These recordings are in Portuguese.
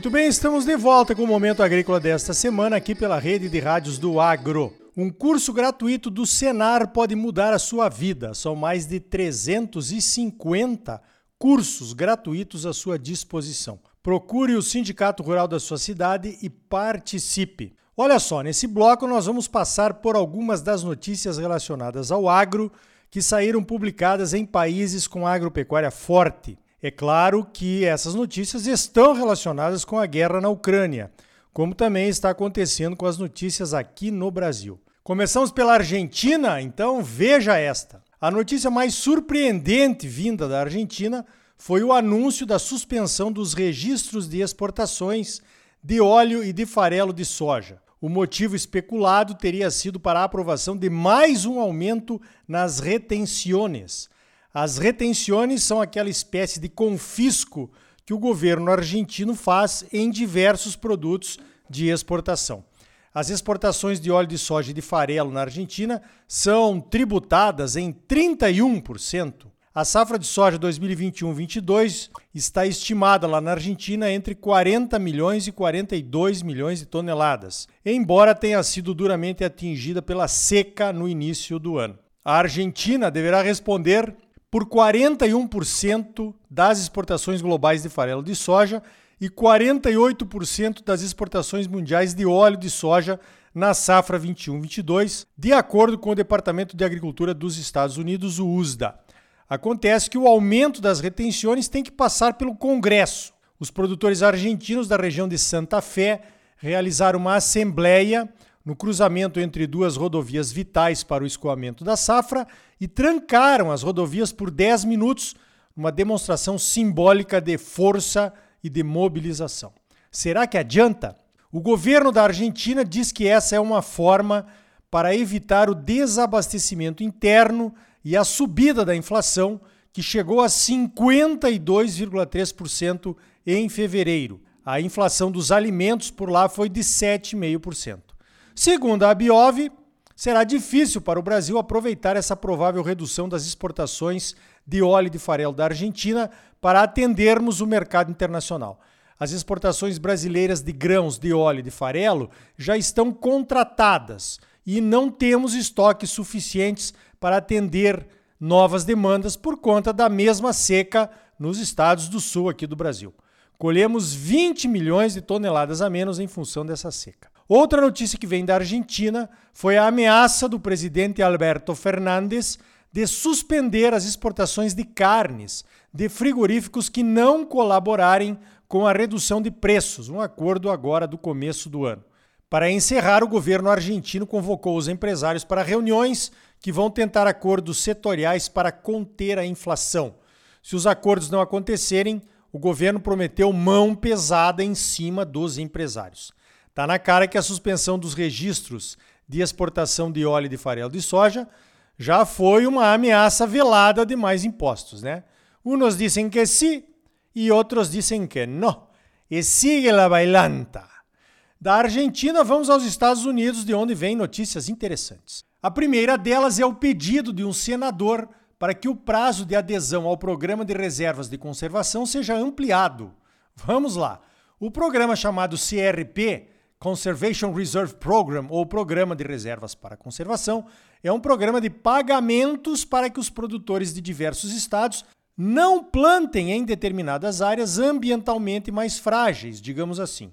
Muito bem, estamos de volta com o Momento Agrícola desta semana aqui pela rede de rádios do Agro. Um curso gratuito do Senar pode mudar a sua vida. São mais de 350 cursos gratuitos à sua disposição. Procure o Sindicato Rural da sua cidade e participe. Olha só, nesse bloco nós vamos passar por algumas das notícias relacionadas ao agro que saíram publicadas em países com agropecuária forte. É claro que essas notícias estão relacionadas com a guerra na Ucrânia, como também está acontecendo com as notícias aqui no Brasil. Começamos pela Argentina, então veja esta. A notícia mais surpreendente vinda da Argentina foi o anúncio da suspensão dos registros de exportações de óleo e de farelo de soja. O motivo especulado teria sido para a aprovação de mais um aumento nas retenções as retenções são aquela espécie de confisco que o governo argentino faz em diversos produtos de exportação. As exportações de óleo de soja e de farelo na Argentina são tributadas em 31%. A safra de soja 2021-22 está estimada lá na Argentina entre 40 milhões e 42 milhões de toneladas, embora tenha sido duramente atingida pela seca no início do ano. A Argentina deverá responder por 41% das exportações globais de farelo de soja e 48% das exportações mundiais de óleo de soja na safra 21-22, de acordo com o Departamento de Agricultura dos Estados Unidos, o USDA. Acontece que o aumento das retenções tem que passar pelo Congresso. Os produtores argentinos da região de Santa Fé realizaram uma assembleia no cruzamento entre duas rodovias vitais para o escoamento da safra e trancaram as rodovias por 10 minutos, uma demonstração simbólica de força e de mobilização. Será que adianta? O governo da Argentina diz que essa é uma forma para evitar o desabastecimento interno e a subida da inflação, que chegou a 52,3% em fevereiro. A inflação dos alimentos por lá foi de 7,5%. Segundo a Biov, será difícil para o Brasil aproveitar essa provável redução das exportações de óleo de farelo da Argentina para atendermos o mercado internacional. As exportações brasileiras de grãos de óleo de farelo já estão contratadas e não temos estoques suficientes para atender novas demandas por conta da mesma seca nos estados do sul aqui do Brasil. Colhemos 20 milhões de toneladas a menos em função dessa seca. Outra notícia que vem da Argentina foi a ameaça do presidente Alberto Fernandes de suspender as exportações de carnes de frigoríficos que não colaborarem com a redução de preços, um acordo agora do começo do ano. Para encerrar, o governo argentino convocou os empresários para reuniões que vão tentar acordos setoriais para conter a inflação. Se os acordos não acontecerem, o governo prometeu mão pesada em cima dos empresários. Está na cara que a suspensão dos registros de exportação de óleo de farelo de soja já foi uma ameaça velada de mais impostos, né? Uns dizem que sim e outros dizem que não. E sigue la bailanta. Da Argentina, vamos aos Estados Unidos, de onde vêm notícias interessantes. A primeira delas é o pedido de um senador para que o prazo de adesão ao programa de reservas de conservação seja ampliado. Vamos lá. O programa chamado CRP Conservation Reserve Program, ou Programa de Reservas para Conservação, é um programa de pagamentos para que os produtores de diversos estados não plantem em determinadas áreas ambientalmente mais frágeis, digamos assim.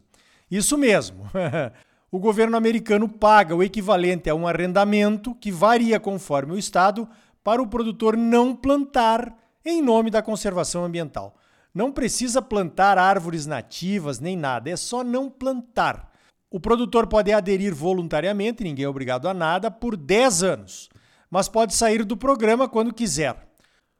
Isso mesmo. o governo americano paga o equivalente a um arrendamento que varia conforme o estado para o produtor não plantar em nome da conservação ambiental. Não precisa plantar árvores nativas nem nada, é só não plantar. O produtor pode aderir voluntariamente, ninguém é obrigado a nada, por 10 anos, mas pode sair do programa quando quiser.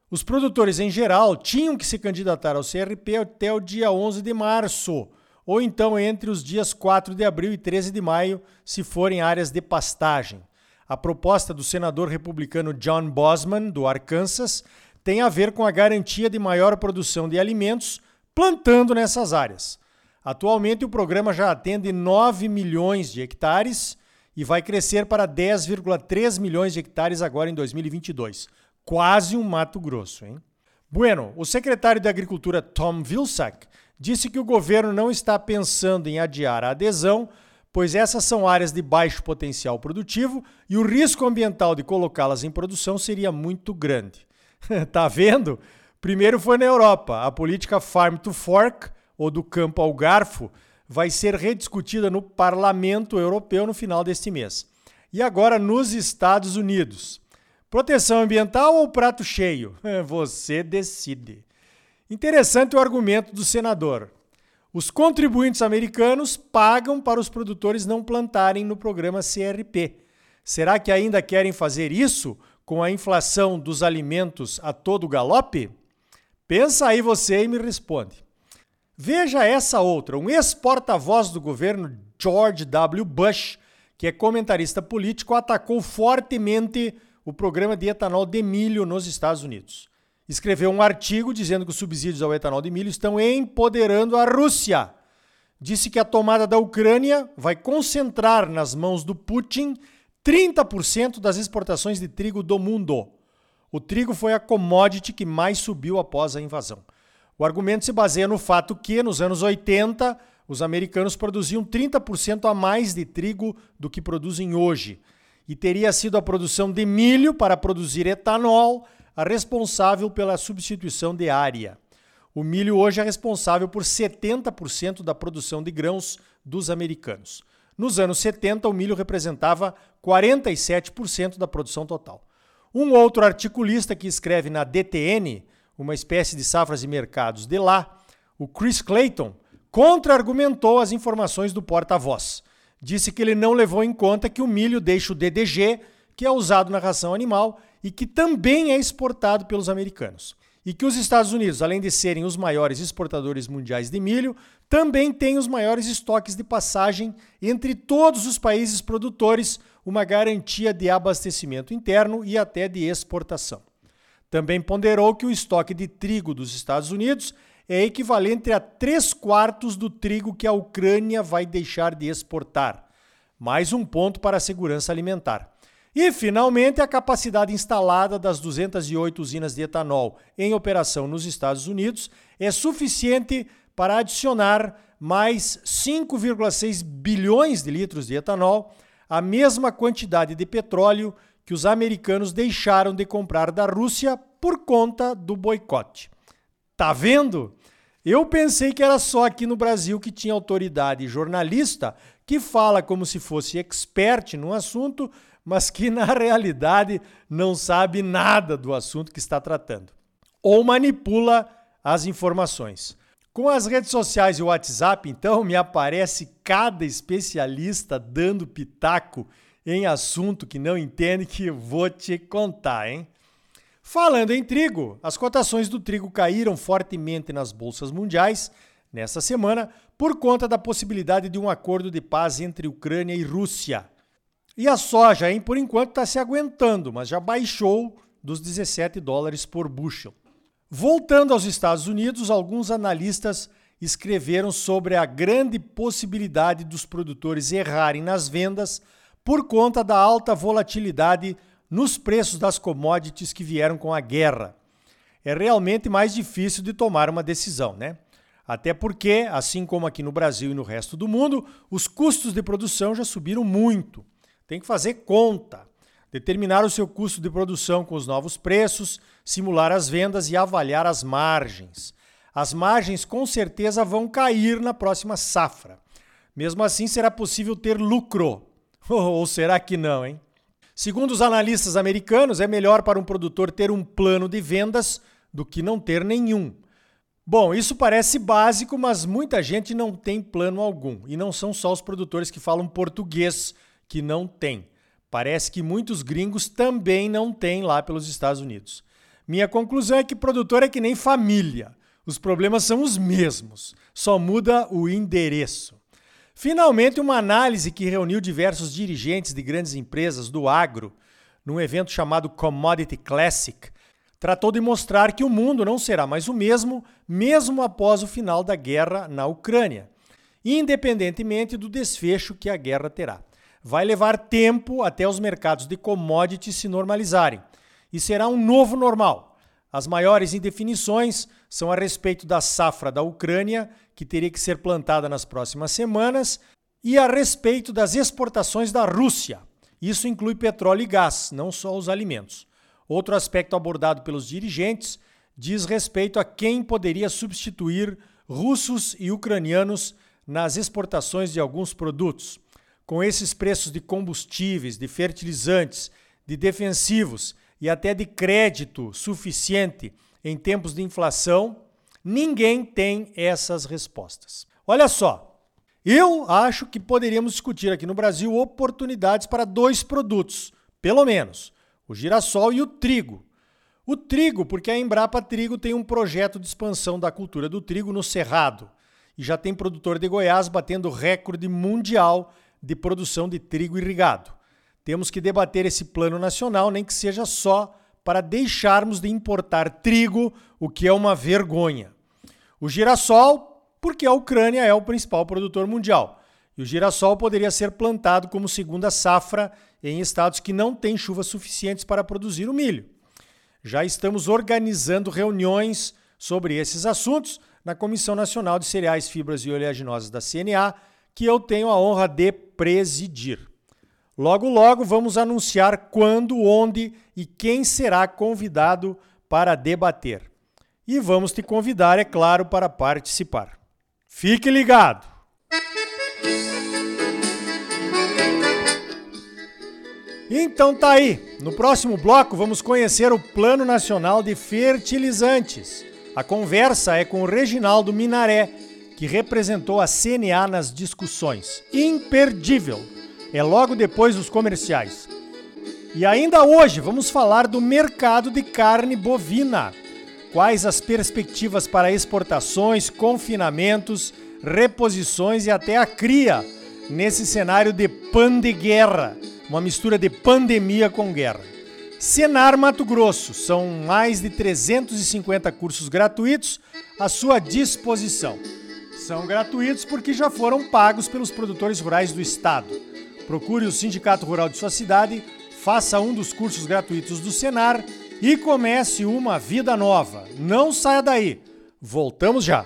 Os produtores, em geral, tinham que se candidatar ao CRP até o dia 11 de março, ou então entre os dias 4 de abril e 13 de maio, se forem áreas de pastagem. A proposta do senador republicano John Bosman, do Arkansas, tem a ver com a garantia de maior produção de alimentos plantando nessas áreas. Atualmente, o programa já atende 9 milhões de hectares e vai crescer para 10,3 milhões de hectares agora em 2022. Quase um Mato Grosso, hein? Bueno, o secretário de Agricultura Tom Vilsack disse que o governo não está pensando em adiar a adesão, pois essas são áreas de baixo potencial produtivo e o risco ambiental de colocá-las em produção seria muito grande. tá vendo? Primeiro foi na Europa. A política Farm to Fork, ou do campo ao garfo, vai ser rediscutida no Parlamento Europeu no final deste mês. E agora nos Estados Unidos. Proteção ambiental ou prato cheio? Você decide. Interessante o argumento do senador. Os contribuintes americanos pagam para os produtores não plantarem no programa CRP. Será que ainda querem fazer isso com a inflação dos alimentos a todo galope? Pensa aí você e me responde. Veja essa outra. Um ex-porta-voz do governo, George W. Bush, que é comentarista político, atacou fortemente o programa de etanol de milho nos Estados Unidos. Escreveu um artigo dizendo que os subsídios ao etanol de milho estão empoderando a Rússia. Disse que a tomada da Ucrânia vai concentrar nas mãos do Putin 30% das exportações de trigo do mundo. O trigo foi a commodity que mais subiu após a invasão. O argumento se baseia no fato que, nos anos 80, os americanos produziam 30% a mais de trigo do que produzem hoje. E teria sido a produção de milho para produzir etanol a responsável pela substituição de área. O milho hoje é responsável por 70% da produção de grãos dos americanos. Nos anos 70, o milho representava 47% da produção total. Um outro articulista que escreve na DTN, uma espécie de safras e mercados de lá, o Chris Clayton, contra-argumentou as informações do porta-voz. Disse que ele não levou em conta que o milho deixa o DDG, que é usado na ração animal e que também é exportado pelos americanos. E que os Estados Unidos, além de serem os maiores exportadores mundiais de milho, também têm os maiores estoques de passagem entre todos os países produtores, uma garantia de abastecimento interno e até de exportação. Também ponderou que o estoque de trigo dos Estados Unidos é equivalente a 3 quartos do trigo que a Ucrânia vai deixar de exportar. Mais um ponto para a segurança alimentar. E, finalmente, a capacidade instalada das 208 usinas de etanol em operação nos Estados Unidos é suficiente para adicionar mais 5,6 bilhões de litros de etanol a mesma quantidade de petróleo que os americanos deixaram de comprar da Rússia por conta do boicote. Tá vendo? Eu pensei que era só aqui no Brasil que tinha autoridade jornalista que fala como se fosse expert no assunto, mas que na realidade não sabe nada do assunto que está tratando. Ou manipula as informações. Com as redes sociais e o WhatsApp, então, me aparece cada especialista dando pitaco em assunto que não entende que vou te contar, hein? Falando em trigo, as cotações do trigo caíram fortemente nas bolsas mundiais nesta semana por conta da possibilidade de um acordo de paz entre Ucrânia e Rússia. E a soja, hein, por enquanto está se aguentando, mas já baixou dos 17 dólares por bushel. Voltando aos Estados Unidos, alguns analistas escreveram sobre a grande possibilidade dos produtores errarem nas vendas por conta da alta volatilidade nos preços das commodities que vieram com a guerra. É realmente mais difícil de tomar uma decisão, né? Até porque, assim como aqui no Brasil e no resto do mundo, os custos de produção já subiram muito. Tem que fazer conta determinar o seu custo de produção com os novos preços, simular as vendas e avaliar as margens. As margens com certeza vão cair na próxima safra. Mesmo assim, será possível ter lucro. Ou será que não, hein? Segundo os analistas americanos, é melhor para um produtor ter um plano de vendas do que não ter nenhum. Bom, isso parece básico, mas muita gente não tem plano algum. E não são só os produtores que falam português que não têm. Parece que muitos gringos também não têm lá pelos Estados Unidos. Minha conclusão é que produtor é que nem família. Os problemas são os mesmos, só muda o endereço. Finalmente, uma análise que reuniu diversos dirigentes de grandes empresas do agro, num evento chamado Commodity Classic, tratou de mostrar que o mundo não será mais o mesmo, mesmo após o final da guerra na Ucrânia, independentemente do desfecho que a guerra terá. Vai levar tempo até os mercados de commodities se normalizarem e será um novo normal. As maiores indefinições são a respeito da safra da Ucrânia, que teria que ser plantada nas próximas semanas, e a respeito das exportações da Rússia. Isso inclui petróleo e gás, não só os alimentos. Outro aspecto abordado pelos dirigentes diz respeito a quem poderia substituir russos e ucranianos nas exportações de alguns produtos. Com esses preços de combustíveis, de fertilizantes, de defensivos e até de crédito suficiente em tempos de inflação, ninguém tem essas respostas. Olha só, eu acho que poderíamos discutir aqui no Brasil oportunidades para dois produtos, pelo menos, o girassol e o trigo. O trigo, porque a Embrapa Trigo tem um projeto de expansão da cultura do trigo no Cerrado e já tem produtor de Goiás batendo recorde mundial de produção de trigo irrigado. Temos que debater esse plano nacional, nem que seja só para deixarmos de importar trigo, o que é uma vergonha. O girassol, porque a Ucrânia é o principal produtor mundial. E o girassol poderia ser plantado como segunda safra em estados que não têm chuvas suficientes para produzir o milho. Já estamos organizando reuniões sobre esses assuntos na Comissão Nacional de Cereais, Fibras e Oleaginosas da CNA, que eu tenho a honra de presidir. Logo, logo vamos anunciar quando, onde e quem será convidado para debater. E vamos te convidar, é claro, para participar. Fique ligado! Então tá aí. No próximo bloco vamos conhecer o Plano Nacional de Fertilizantes. A conversa é com o Reginaldo Minaré, que representou a CNA nas discussões. Imperdível. É logo depois dos comerciais. E ainda hoje vamos falar do mercado de carne bovina. Quais as perspectivas para exportações, confinamentos, reposições e até a cria nesse cenário de pan-de-guerra uma mistura de pandemia com guerra. Senar Mato Grosso, são mais de 350 cursos gratuitos à sua disposição. São gratuitos porque já foram pagos pelos produtores rurais do estado. Procure o Sindicato Rural de sua cidade, faça um dos cursos gratuitos do Senar e comece uma vida nova. Não saia daí. Voltamos já.